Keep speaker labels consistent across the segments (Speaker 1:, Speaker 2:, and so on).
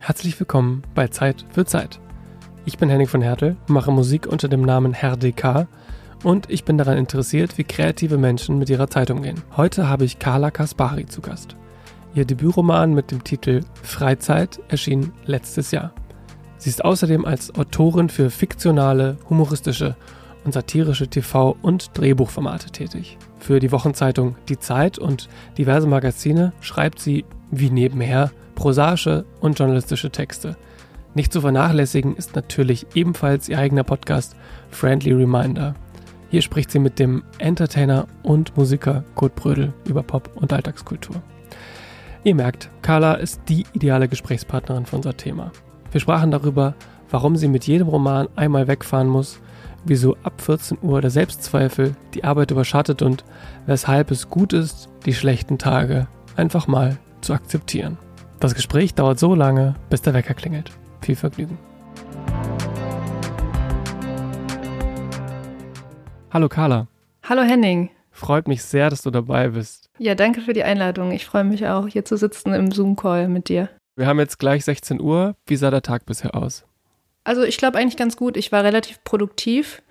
Speaker 1: Herzlich willkommen bei Zeit für Zeit. Ich bin Henning von Hertel, mache Musik unter dem Namen Herr DK und ich bin daran interessiert, wie kreative Menschen mit ihrer Zeit umgehen. Heute habe ich Carla Kaspari zu Gast. Ihr Debütroman mit dem Titel Freizeit erschien letztes Jahr. Sie ist außerdem als Autorin für fiktionale, humoristische und satirische TV- und Drehbuchformate tätig. Für die Wochenzeitung Die Zeit und diverse Magazine schreibt sie, wie nebenher, prosaische und journalistische Texte. Nicht zu vernachlässigen ist natürlich ebenfalls ihr eigener Podcast Friendly Reminder. Hier spricht sie mit dem Entertainer und Musiker Kurt Brödel über Pop- und Alltagskultur. Ihr merkt, Carla ist die ideale Gesprächspartnerin für unser Thema. Wir sprachen darüber, warum sie mit jedem Roman einmal wegfahren muss, wieso ab 14 Uhr der Selbstzweifel die Arbeit überschattet und weshalb es gut ist, die schlechten Tage einfach mal zu akzeptieren. Das Gespräch dauert so lange, bis der Wecker klingelt. Viel Vergnügen. Hallo Carla.
Speaker 2: Hallo Henning.
Speaker 1: Freut mich sehr, dass du dabei bist.
Speaker 2: Ja, danke für die Einladung. Ich freue mich auch, hier zu sitzen im Zoom-Call mit dir.
Speaker 1: Wir haben jetzt gleich 16 Uhr. Wie sah der Tag bisher aus?
Speaker 2: Also ich glaube eigentlich ganz gut. Ich war relativ produktiv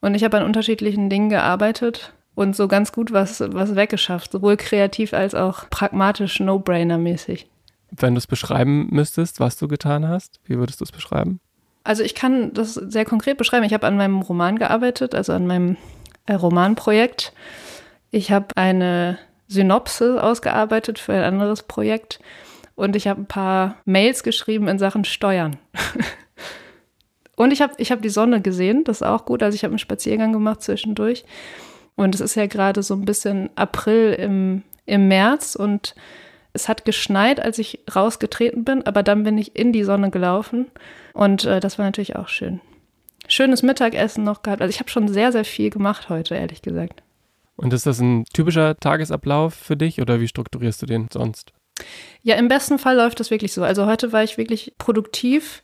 Speaker 2: und ich habe an unterschiedlichen Dingen gearbeitet und so ganz gut was, was weggeschafft, sowohl kreativ als auch pragmatisch, No-Brainer-mäßig.
Speaker 1: Wenn du es beschreiben müsstest, was du getan hast, wie würdest du es beschreiben?
Speaker 2: Also ich kann das sehr konkret beschreiben. Ich habe an meinem Roman gearbeitet, also an meinem äh, Romanprojekt. Ich habe eine Synopse ausgearbeitet für ein anderes Projekt und ich habe ein paar Mails geschrieben in Sachen Steuern. und ich habe ich hab die Sonne gesehen, das ist auch gut. Also ich habe einen Spaziergang gemacht zwischendurch. Und es ist ja gerade so ein bisschen April im, im März und es hat geschneit, als ich rausgetreten bin, aber dann bin ich in die Sonne gelaufen und äh, das war natürlich auch schön. Schönes Mittagessen noch gehabt. Also ich habe schon sehr, sehr viel gemacht heute, ehrlich gesagt.
Speaker 1: Und ist das ein typischer Tagesablauf für dich oder wie strukturierst du den sonst?
Speaker 2: Ja, im besten Fall läuft das wirklich so. Also heute war ich wirklich produktiv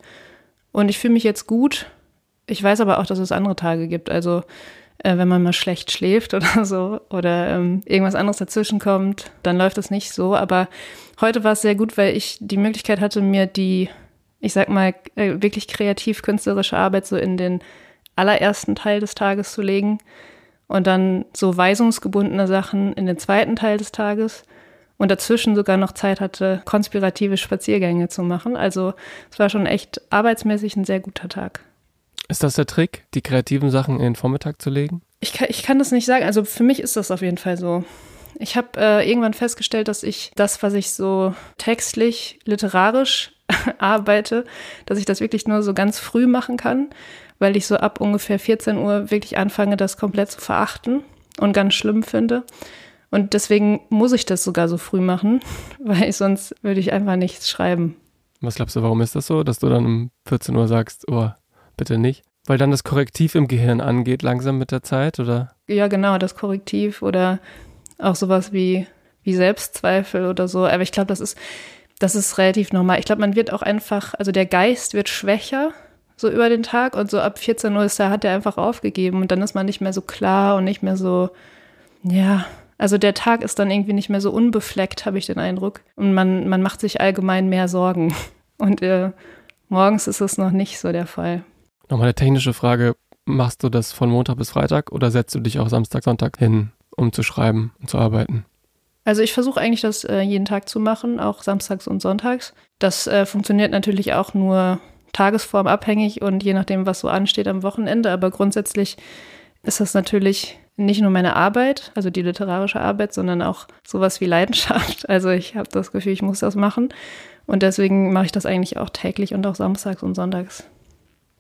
Speaker 2: und ich fühle mich jetzt gut. Ich weiß aber auch, dass es andere Tage gibt. Also äh, wenn man mal schlecht schläft oder so oder ähm, irgendwas anderes dazwischen kommt, dann läuft das nicht so. Aber heute war es sehr gut, weil ich die Möglichkeit hatte, mir die, ich sag mal, äh, wirklich kreativ-künstlerische Arbeit so in den allerersten Teil des Tages zu legen und dann so weisungsgebundene Sachen in den zweiten Teil des Tages und dazwischen sogar noch Zeit hatte, konspirative Spaziergänge zu machen. Also es war schon echt arbeitsmäßig ein sehr guter Tag.
Speaker 1: Ist das der Trick, die kreativen Sachen in den Vormittag zu legen?
Speaker 2: Ich kann, ich kann das nicht sagen. Also für mich ist das auf jeden Fall so. Ich habe äh, irgendwann festgestellt, dass ich das, was ich so textlich, literarisch arbeite, dass ich das wirklich nur so ganz früh machen kann, weil ich so ab ungefähr 14 Uhr wirklich anfange, das komplett zu verachten und ganz schlimm finde. Und deswegen muss ich das sogar so früh machen, weil sonst würde ich einfach nichts schreiben.
Speaker 1: Was glaubst du, warum ist das so, dass du dann um 14 Uhr sagst, oh, bitte nicht? Weil dann das Korrektiv im Gehirn angeht, langsam mit der Zeit, oder?
Speaker 2: Ja, genau, das Korrektiv oder auch sowas wie, wie Selbstzweifel oder so. Aber ich glaube, das ist, das ist relativ normal. Ich glaube, man wird auch einfach, also der Geist wird schwächer so über den Tag und so ab 14 Uhr ist da, hat er einfach aufgegeben und dann ist man nicht mehr so klar und nicht mehr so, ja, also der Tag ist dann irgendwie nicht mehr so unbefleckt, habe ich den Eindruck. Und man, man macht sich allgemein mehr Sorgen. Und äh, morgens ist es noch nicht so der Fall.
Speaker 1: Nochmal eine technische Frage. Machst du das von Montag bis Freitag oder setzt du dich auch Samstag, Sonntag hin, um zu schreiben und zu arbeiten?
Speaker 2: Also ich versuche eigentlich das äh, jeden Tag zu machen, auch samstags und sonntags. Das äh, funktioniert natürlich auch nur tagesformabhängig und je nachdem, was so ansteht am Wochenende. Aber grundsätzlich ist das natürlich nicht nur meine Arbeit, also die literarische Arbeit, sondern auch sowas wie Leidenschaft. Also ich habe das Gefühl, ich muss das machen. Und deswegen mache ich das eigentlich auch täglich und auch samstags und sonntags.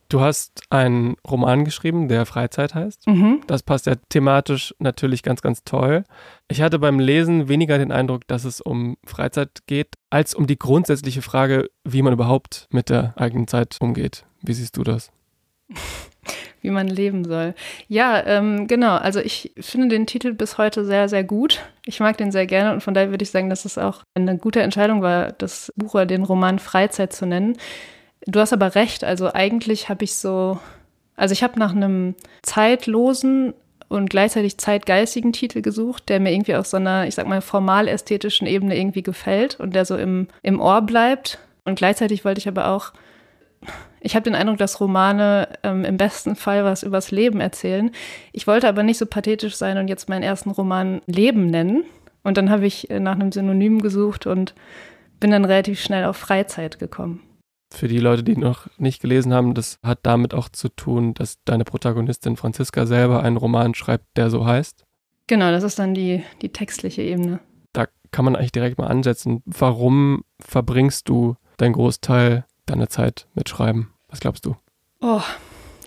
Speaker 1: Du hast einen Roman geschrieben, der Freizeit heißt. Mhm. Das passt ja thematisch natürlich ganz, ganz toll. Ich hatte beim Lesen weniger den Eindruck, dass es um Freizeit geht, als um die grundsätzliche Frage, wie man überhaupt mit der eigenen Zeit umgeht. Wie siehst du das?
Speaker 2: wie man leben soll. Ja, ähm, genau. Also ich finde den Titel bis heute sehr, sehr gut. Ich mag den sehr gerne und von daher würde ich sagen, dass es auch eine gute Entscheidung war, das Buch oder den Roman Freizeit zu nennen. Du hast aber recht. Also eigentlich habe ich so, also ich habe nach einem zeitlosen und gleichzeitig zeitgeistigen Titel gesucht, der mir irgendwie auf so einer, ich sag mal, formal ästhetischen Ebene irgendwie gefällt und der so im, im Ohr bleibt Und gleichzeitig wollte ich aber auch, ich habe den Eindruck, dass Romane ähm, im besten Fall was übers Leben erzählen. Ich wollte aber nicht so pathetisch sein und jetzt meinen ersten Roman Leben nennen. Und dann habe ich äh, nach einem Synonym gesucht und bin dann relativ schnell auf Freizeit gekommen.
Speaker 1: Für die Leute, die noch nicht gelesen haben, das hat damit auch zu tun, dass deine Protagonistin Franziska selber einen Roman schreibt, der so heißt.
Speaker 2: Genau, das ist dann die, die textliche Ebene.
Speaker 1: Da kann man eigentlich direkt mal ansetzen. Warum verbringst du deinen Großteil deiner Zeit mit Schreiben? Was glaubst du?
Speaker 2: Oh,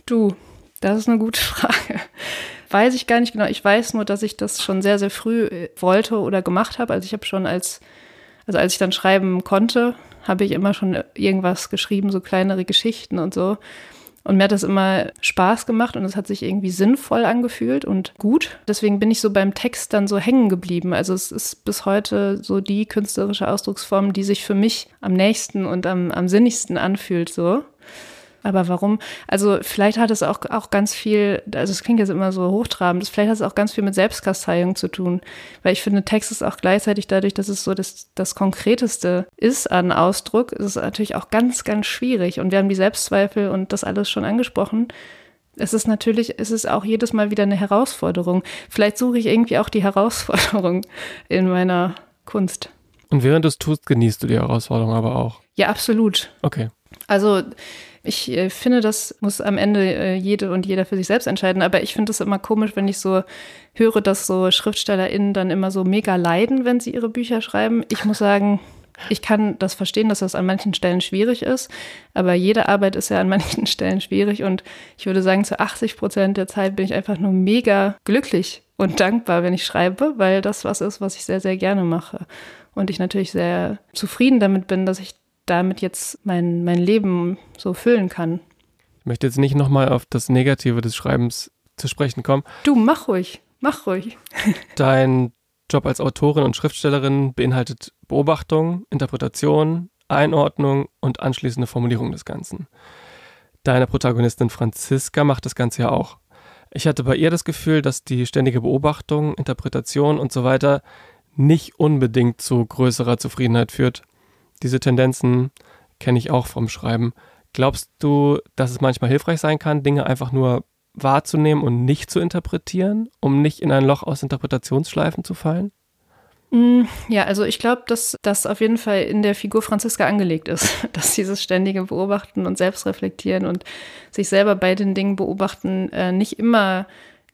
Speaker 2: du, das ist eine gute Frage. Weiß ich gar nicht genau. Ich weiß nur, dass ich das schon sehr, sehr früh äh, wollte oder gemacht habe. Also ich habe schon als, also als ich dann schreiben konnte, habe ich immer schon irgendwas geschrieben, so kleinere Geschichten und so. Und mir hat das immer Spaß gemacht und es hat sich irgendwie sinnvoll angefühlt und gut. Deswegen bin ich so beim Text dann so hängen geblieben. Also es ist bis heute so die künstlerische Ausdrucksform, die sich für mich am nächsten und am, am sinnigsten anfühlt, so. Aber warum? Also vielleicht hat es auch, auch ganz viel, also es klingt jetzt immer so hochtrabend, vielleicht hat es auch ganz viel mit Selbstkasteiung zu tun. Weil ich finde, Text ist auch gleichzeitig dadurch, dass es so das, das Konkreteste ist an Ausdruck, ist es natürlich auch ganz, ganz schwierig. Und wir haben die Selbstzweifel und das alles schon angesprochen. Es ist natürlich, es ist auch jedes Mal wieder eine Herausforderung. Vielleicht suche ich irgendwie auch die Herausforderung in meiner Kunst.
Speaker 1: Und während du es tust, genießt du die Herausforderung aber auch.
Speaker 2: Ja, absolut.
Speaker 1: Okay.
Speaker 2: Also ich äh, finde, das muss am Ende äh, jede und jeder für sich selbst entscheiden. Aber ich finde es immer komisch, wenn ich so höre, dass so SchriftstellerInnen dann immer so mega leiden, wenn sie ihre Bücher schreiben. Ich muss sagen, ich kann das verstehen, dass das an manchen Stellen schwierig ist, aber jede Arbeit ist ja an manchen Stellen schwierig und ich würde sagen, zu 80 Prozent der Zeit bin ich einfach nur mega glücklich und dankbar, wenn ich schreibe, weil das was ist, was ich sehr, sehr gerne mache. Und ich natürlich sehr zufrieden damit bin, dass ich damit jetzt mein, mein Leben so füllen kann.
Speaker 1: Ich möchte jetzt nicht nochmal auf das Negative des Schreibens zu sprechen kommen.
Speaker 2: Du, mach ruhig, mach ruhig.
Speaker 1: Dein Job als Autorin und Schriftstellerin beinhaltet Beobachtung, Interpretation, Einordnung und anschließende Formulierung des Ganzen. Deine Protagonistin Franziska macht das Ganze ja auch. Ich hatte bei ihr das Gefühl, dass die ständige Beobachtung, Interpretation und so weiter nicht unbedingt zu größerer Zufriedenheit führt, diese Tendenzen kenne ich auch vom Schreiben. Glaubst du, dass es manchmal hilfreich sein kann, Dinge einfach nur wahrzunehmen und nicht zu interpretieren, um nicht in ein Loch aus Interpretationsschleifen zu fallen?
Speaker 2: Mm, ja, also ich glaube, dass das auf jeden Fall in der Figur Franziska angelegt ist, dass dieses ständige Beobachten und Selbstreflektieren und sich selber bei den Dingen beobachten äh, nicht immer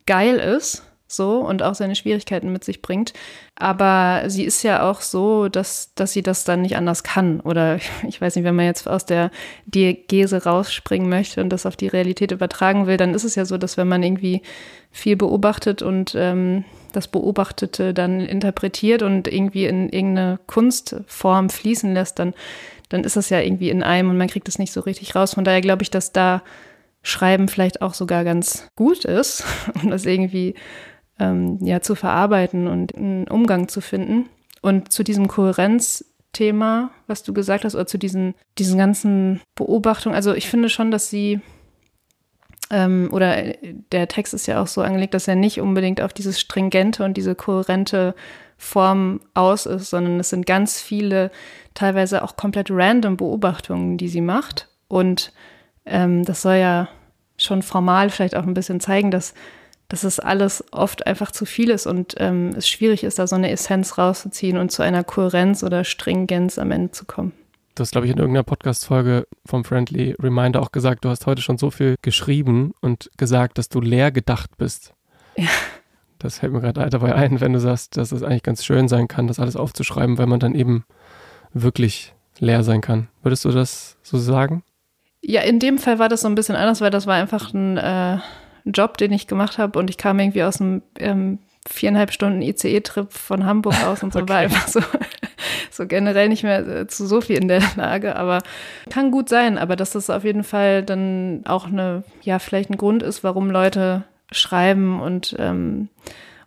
Speaker 2: geil ist, so und auch seine Schwierigkeiten mit sich bringt. Aber sie ist ja auch so, dass, dass sie das dann nicht anders kann. Oder ich weiß nicht, wenn man jetzt aus der Diegese rausspringen möchte und das auf die Realität übertragen will, dann ist es ja so, dass wenn man irgendwie viel beobachtet und ähm, das Beobachtete dann interpretiert und irgendwie in irgendeine Kunstform fließen lässt, dann, dann ist das ja irgendwie in einem und man kriegt es nicht so richtig raus. Von daher glaube ich, dass da Schreiben vielleicht auch sogar ganz gut ist, um das irgendwie ähm, ja, zu verarbeiten und einen Umgang zu finden. Und zu diesem Kohärenzthema, was du gesagt hast, oder zu diesen, diesen ganzen Beobachtungen, also ich finde schon, dass sie ähm, oder der Text ist ja auch so angelegt, dass er nicht unbedingt auf dieses stringente und diese kohärente Form aus ist, sondern es sind ganz viele, teilweise auch komplett random Beobachtungen, die sie macht. Und ähm, das soll ja schon formal vielleicht auch ein bisschen zeigen, dass dass es alles oft einfach zu viel ist und ähm, es schwierig ist, da so eine Essenz rauszuziehen und zu einer Kohärenz oder Stringenz am Ende zu kommen.
Speaker 1: Du hast, glaube ich, in irgendeiner Podcast-Folge vom Friendly Reminder auch gesagt, du hast heute schon so viel geschrieben und gesagt, dass du leer gedacht bist.
Speaker 2: Ja.
Speaker 1: Das fällt mir gerade dabei ein, wenn du sagst, dass es eigentlich ganz schön sein kann, das alles aufzuschreiben, weil man dann eben wirklich leer sein kann. Würdest du das so sagen?
Speaker 2: Ja, in dem Fall war das so ein bisschen anders, weil das war einfach ein äh, Job, den ich gemacht habe und ich kam irgendwie aus einem ähm, viereinhalb Stunden ICE-Trip von Hamburg aus und so okay. war einfach so, so generell nicht mehr äh, zu so viel in der Lage, aber kann gut sein, aber dass das auf jeden Fall dann auch eine, ja, vielleicht ein Grund ist, warum Leute schreiben und ähm,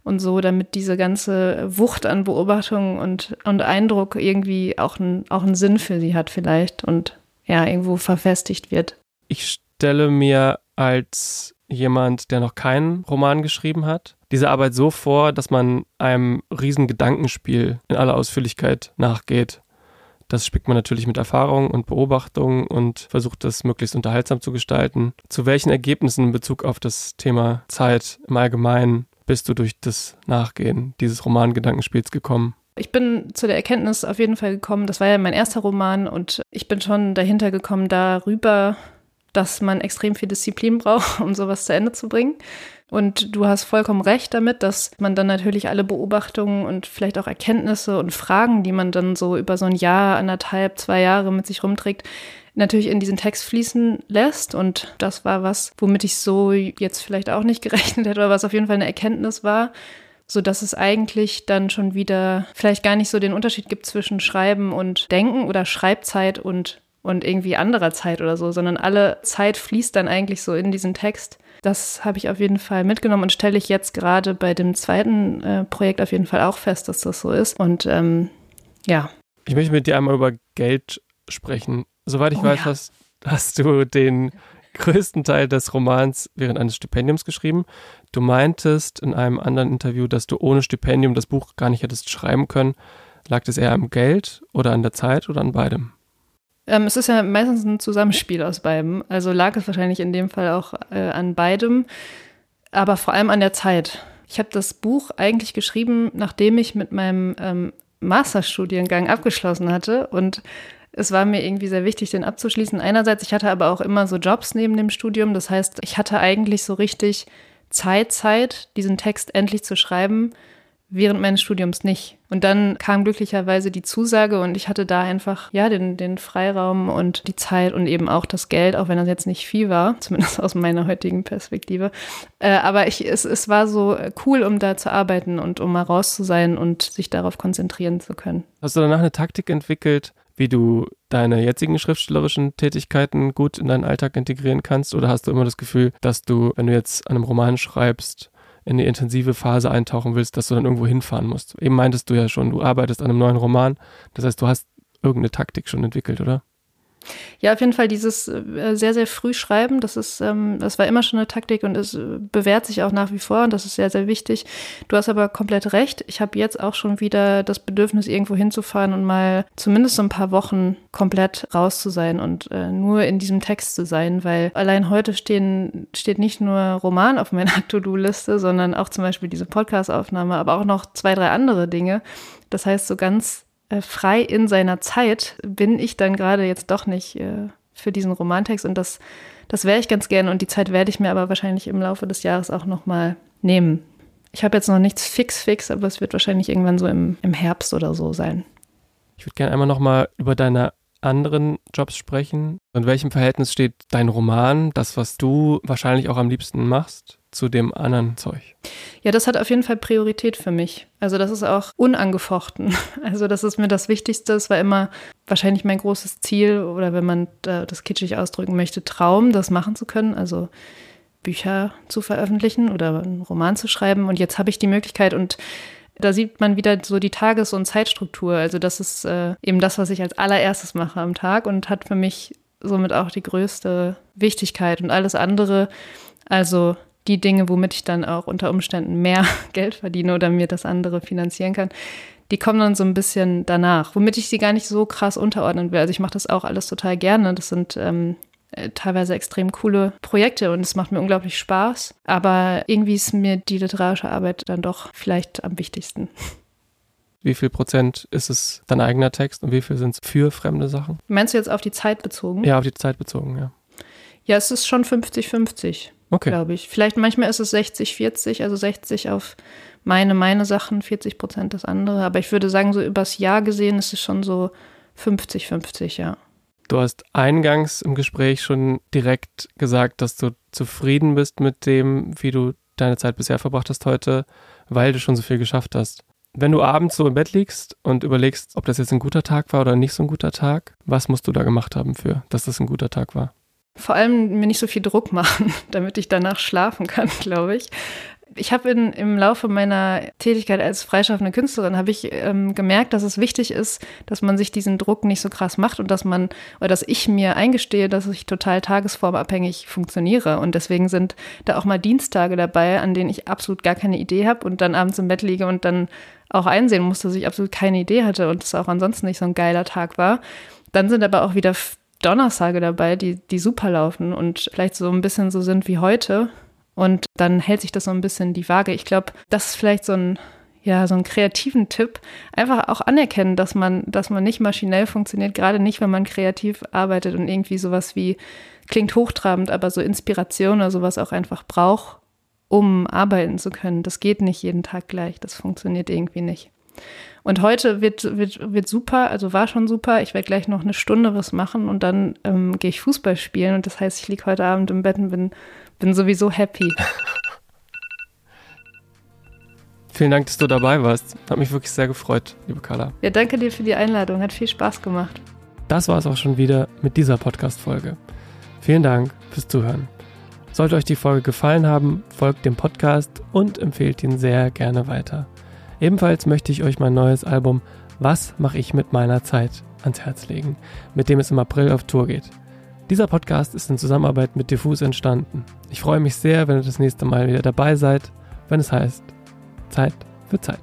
Speaker 2: und so, damit diese ganze Wucht an Beobachtungen und, und Eindruck irgendwie auch, ein, auch einen Sinn für sie hat vielleicht und ja, irgendwo verfestigt wird.
Speaker 1: Ich stelle mir als jemand, der noch keinen Roman geschrieben hat, diese Arbeit so vor, dass man einem riesen Gedankenspiel in aller Ausführlichkeit nachgeht. Das spickt man natürlich mit Erfahrung und Beobachtung und versucht das möglichst unterhaltsam zu gestalten. Zu welchen Ergebnissen in Bezug auf das Thema Zeit im Allgemeinen bist du durch das Nachgehen dieses Romangedankenspiels gekommen?
Speaker 2: Ich bin zu der Erkenntnis auf jeden Fall gekommen, das war ja mein erster Roman und ich bin schon dahinter gekommen, darüber, dass man extrem viel Disziplin braucht, um sowas zu Ende zu bringen. Und du hast vollkommen recht damit, dass man dann natürlich alle Beobachtungen und vielleicht auch Erkenntnisse und Fragen, die man dann so über so ein Jahr, anderthalb, zwei Jahre mit sich rumträgt, natürlich in diesen Text fließen lässt. Und das war was, womit ich so jetzt vielleicht auch nicht gerechnet hätte, oder was auf jeden Fall eine Erkenntnis war, so dass es eigentlich dann schon wieder vielleicht gar nicht so den Unterschied gibt zwischen Schreiben und Denken oder Schreibzeit und und irgendwie anderer Zeit oder so, sondern alle Zeit fließt dann eigentlich so in diesen Text. Das habe ich auf jeden Fall mitgenommen und stelle ich jetzt gerade bei dem zweiten äh, Projekt auf jeden Fall auch fest, dass das so ist. Und ähm, ja.
Speaker 1: Ich möchte mit dir einmal über Geld sprechen. Soweit ich oh, weiß, ja. hast, hast du den größten Teil des Romans während eines Stipendiums geschrieben. Du meintest in einem anderen Interview, dass du ohne Stipendium das Buch gar nicht hättest schreiben können. Lag das eher am Geld oder an der Zeit oder an beidem?
Speaker 2: Ähm, es ist ja meistens ein Zusammenspiel aus beidem. Also lag es wahrscheinlich in dem Fall auch äh, an beidem, aber vor allem an der Zeit. Ich habe das Buch eigentlich geschrieben, nachdem ich mit meinem ähm, Masterstudiengang abgeschlossen hatte und es war mir irgendwie sehr wichtig, den abzuschließen. Einerseits, ich hatte aber auch immer so Jobs neben dem Studium. Das heißt, ich hatte eigentlich so richtig Zeit, Zeit, diesen Text endlich zu schreiben während meines Studiums nicht. Und dann kam glücklicherweise die Zusage und ich hatte da einfach, ja, den, den Freiraum und die Zeit und eben auch das Geld, auch wenn das jetzt nicht viel war, zumindest aus meiner heutigen Perspektive. Äh, aber ich, es, es war so cool, um da zu arbeiten und um mal raus zu sein und sich darauf konzentrieren zu können.
Speaker 1: Hast du danach eine Taktik entwickelt, wie du deine jetzigen schriftstellerischen Tätigkeiten gut in deinen Alltag integrieren kannst? Oder hast du immer das Gefühl, dass du, wenn du jetzt an einem Roman schreibst, in die intensive Phase eintauchen willst, dass du dann irgendwo hinfahren musst. Eben meintest du ja schon, du arbeitest an einem neuen Roman. Das heißt, du hast irgendeine Taktik schon entwickelt, oder?
Speaker 2: Ja, auf jeden Fall dieses äh, sehr, sehr früh schreiben, das ist, ähm, das war immer schon eine Taktik und es äh, bewährt sich auch nach wie vor und das ist sehr, sehr wichtig. Du hast aber komplett recht. Ich habe jetzt auch schon wieder das Bedürfnis, irgendwo hinzufahren und mal zumindest so ein paar Wochen komplett raus zu sein und äh, nur in diesem Text zu sein, weil allein heute stehen, steht nicht nur Roman auf meiner To-Do-Liste, sondern auch zum Beispiel diese Podcast-Aufnahme, aber auch noch zwei, drei andere Dinge. Das heißt, so ganz äh, frei in seiner Zeit bin ich dann gerade jetzt doch nicht äh, für diesen Romantext und das, das wäre ich ganz gerne und die Zeit werde ich mir aber wahrscheinlich im Laufe des Jahres auch nochmal nehmen. Ich habe jetzt noch nichts fix fix, aber es wird wahrscheinlich irgendwann so im, im Herbst oder so sein.
Speaker 1: Ich würde gerne einmal nochmal über deine anderen Jobs sprechen. In welchem Verhältnis steht dein Roman, das, was du wahrscheinlich auch am liebsten machst, zu dem anderen Zeug?
Speaker 2: Ja, das hat auf jeden Fall Priorität für mich. Also das ist auch unangefochten. Also das ist mir das Wichtigste. Es war immer wahrscheinlich mein großes Ziel oder wenn man das kitschig ausdrücken möchte, Traum, das machen zu können. Also Bücher zu veröffentlichen oder einen Roman zu schreiben. Und jetzt habe ich die Möglichkeit und da sieht man wieder so die Tages- und Zeitstruktur. Also das ist äh, eben das, was ich als allererstes mache am Tag und hat für mich somit auch die größte Wichtigkeit. Und alles andere, also die Dinge, womit ich dann auch unter Umständen mehr Geld verdiene oder mir das andere finanzieren kann, die kommen dann so ein bisschen danach, womit ich sie gar nicht so krass unterordnen will. Also ich mache das auch alles total gerne. Das sind ähm, äh, teilweise extrem coole Projekte und es macht mir unglaublich Spaß. Aber irgendwie ist mir die literarische Arbeit dann doch vielleicht am wichtigsten.
Speaker 1: Wie viel Prozent ist es dein eigener Text und wie viel sind es für fremde Sachen?
Speaker 2: Meinst du jetzt auf die Zeit bezogen?
Speaker 1: Ja, auf die Zeit bezogen, ja.
Speaker 2: Ja, es ist schon 50-50 okay. glaube ich. Vielleicht manchmal ist es 60-40, also 60 auf meine, meine Sachen, 40 Prozent das andere. Aber ich würde sagen, so übers Jahr gesehen ist es schon so 50-50, ja.
Speaker 1: Du hast eingangs im Gespräch schon direkt gesagt, dass du zufrieden bist mit dem, wie du deine Zeit bisher verbracht hast heute, weil du schon so viel geschafft hast. Wenn du abends so im Bett liegst und überlegst, ob das jetzt ein guter Tag war oder nicht so ein guter Tag, was musst du da gemacht haben für, dass das ein guter Tag war?
Speaker 2: Vor allem mir nicht so viel Druck machen, damit ich danach schlafen kann, glaube ich. Ich habe im Laufe meiner Tätigkeit als freischaffende Künstlerin habe ich ähm, gemerkt, dass es wichtig ist, dass man sich diesen Druck nicht so krass macht und dass man oder dass ich mir eingestehe, dass ich total tagesformabhängig funktioniere und deswegen sind da auch mal Dienstage dabei, an denen ich absolut gar keine Idee habe und dann abends im Bett liege und dann auch einsehen muss, dass ich absolut keine Idee hatte und es auch ansonsten nicht so ein geiler Tag war. Dann sind aber auch wieder Donnerstage dabei, die, die super laufen und vielleicht so ein bisschen so sind wie heute. Und dann hält sich das so ein bisschen die Waage. Ich glaube, das ist vielleicht so ein, ja, so einen kreativen Tipp. Einfach auch anerkennen, dass man, dass man nicht maschinell funktioniert, gerade nicht, wenn man kreativ arbeitet und irgendwie sowas wie, klingt hochtrabend, aber so Inspiration oder sowas auch einfach braucht, um arbeiten zu können. Das geht nicht jeden Tag gleich. Das funktioniert irgendwie nicht. Und heute wird, wird, wird super, also war schon super. Ich werde gleich noch eine Stunde was machen und dann ähm, gehe ich Fußball spielen. Und das heißt, ich liege heute Abend im Bett und bin, bin sowieso happy.
Speaker 1: Vielen Dank, dass du dabei warst. Hat mich wirklich sehr gefreut, liebe Carla.
Speaker 2: Ja, danke dir für die Einladung. Hat viel Spaß gemacht.
Speaker 1: Das war es auch schon wieder mit dieser Podcast-Folge. Vielen Dank fürs Zuhören. Sollte euch die Folge gefallen haben, folgt dem Podcast und empfehlt ihn sehr gerne weiter. Ebenfalls möchte ich euch mein neues Album Was mache ich mit meiner Zeit ans Herz legen, mit dem es im April auf Tour geht. Dieser Podcast ist in Zusammenarbeit mit Diffus entstanden. Ich freue mich sehr, wenn ihr das nächste Mal wieder dabei seid, wenn es heißt Zeit für Zeit.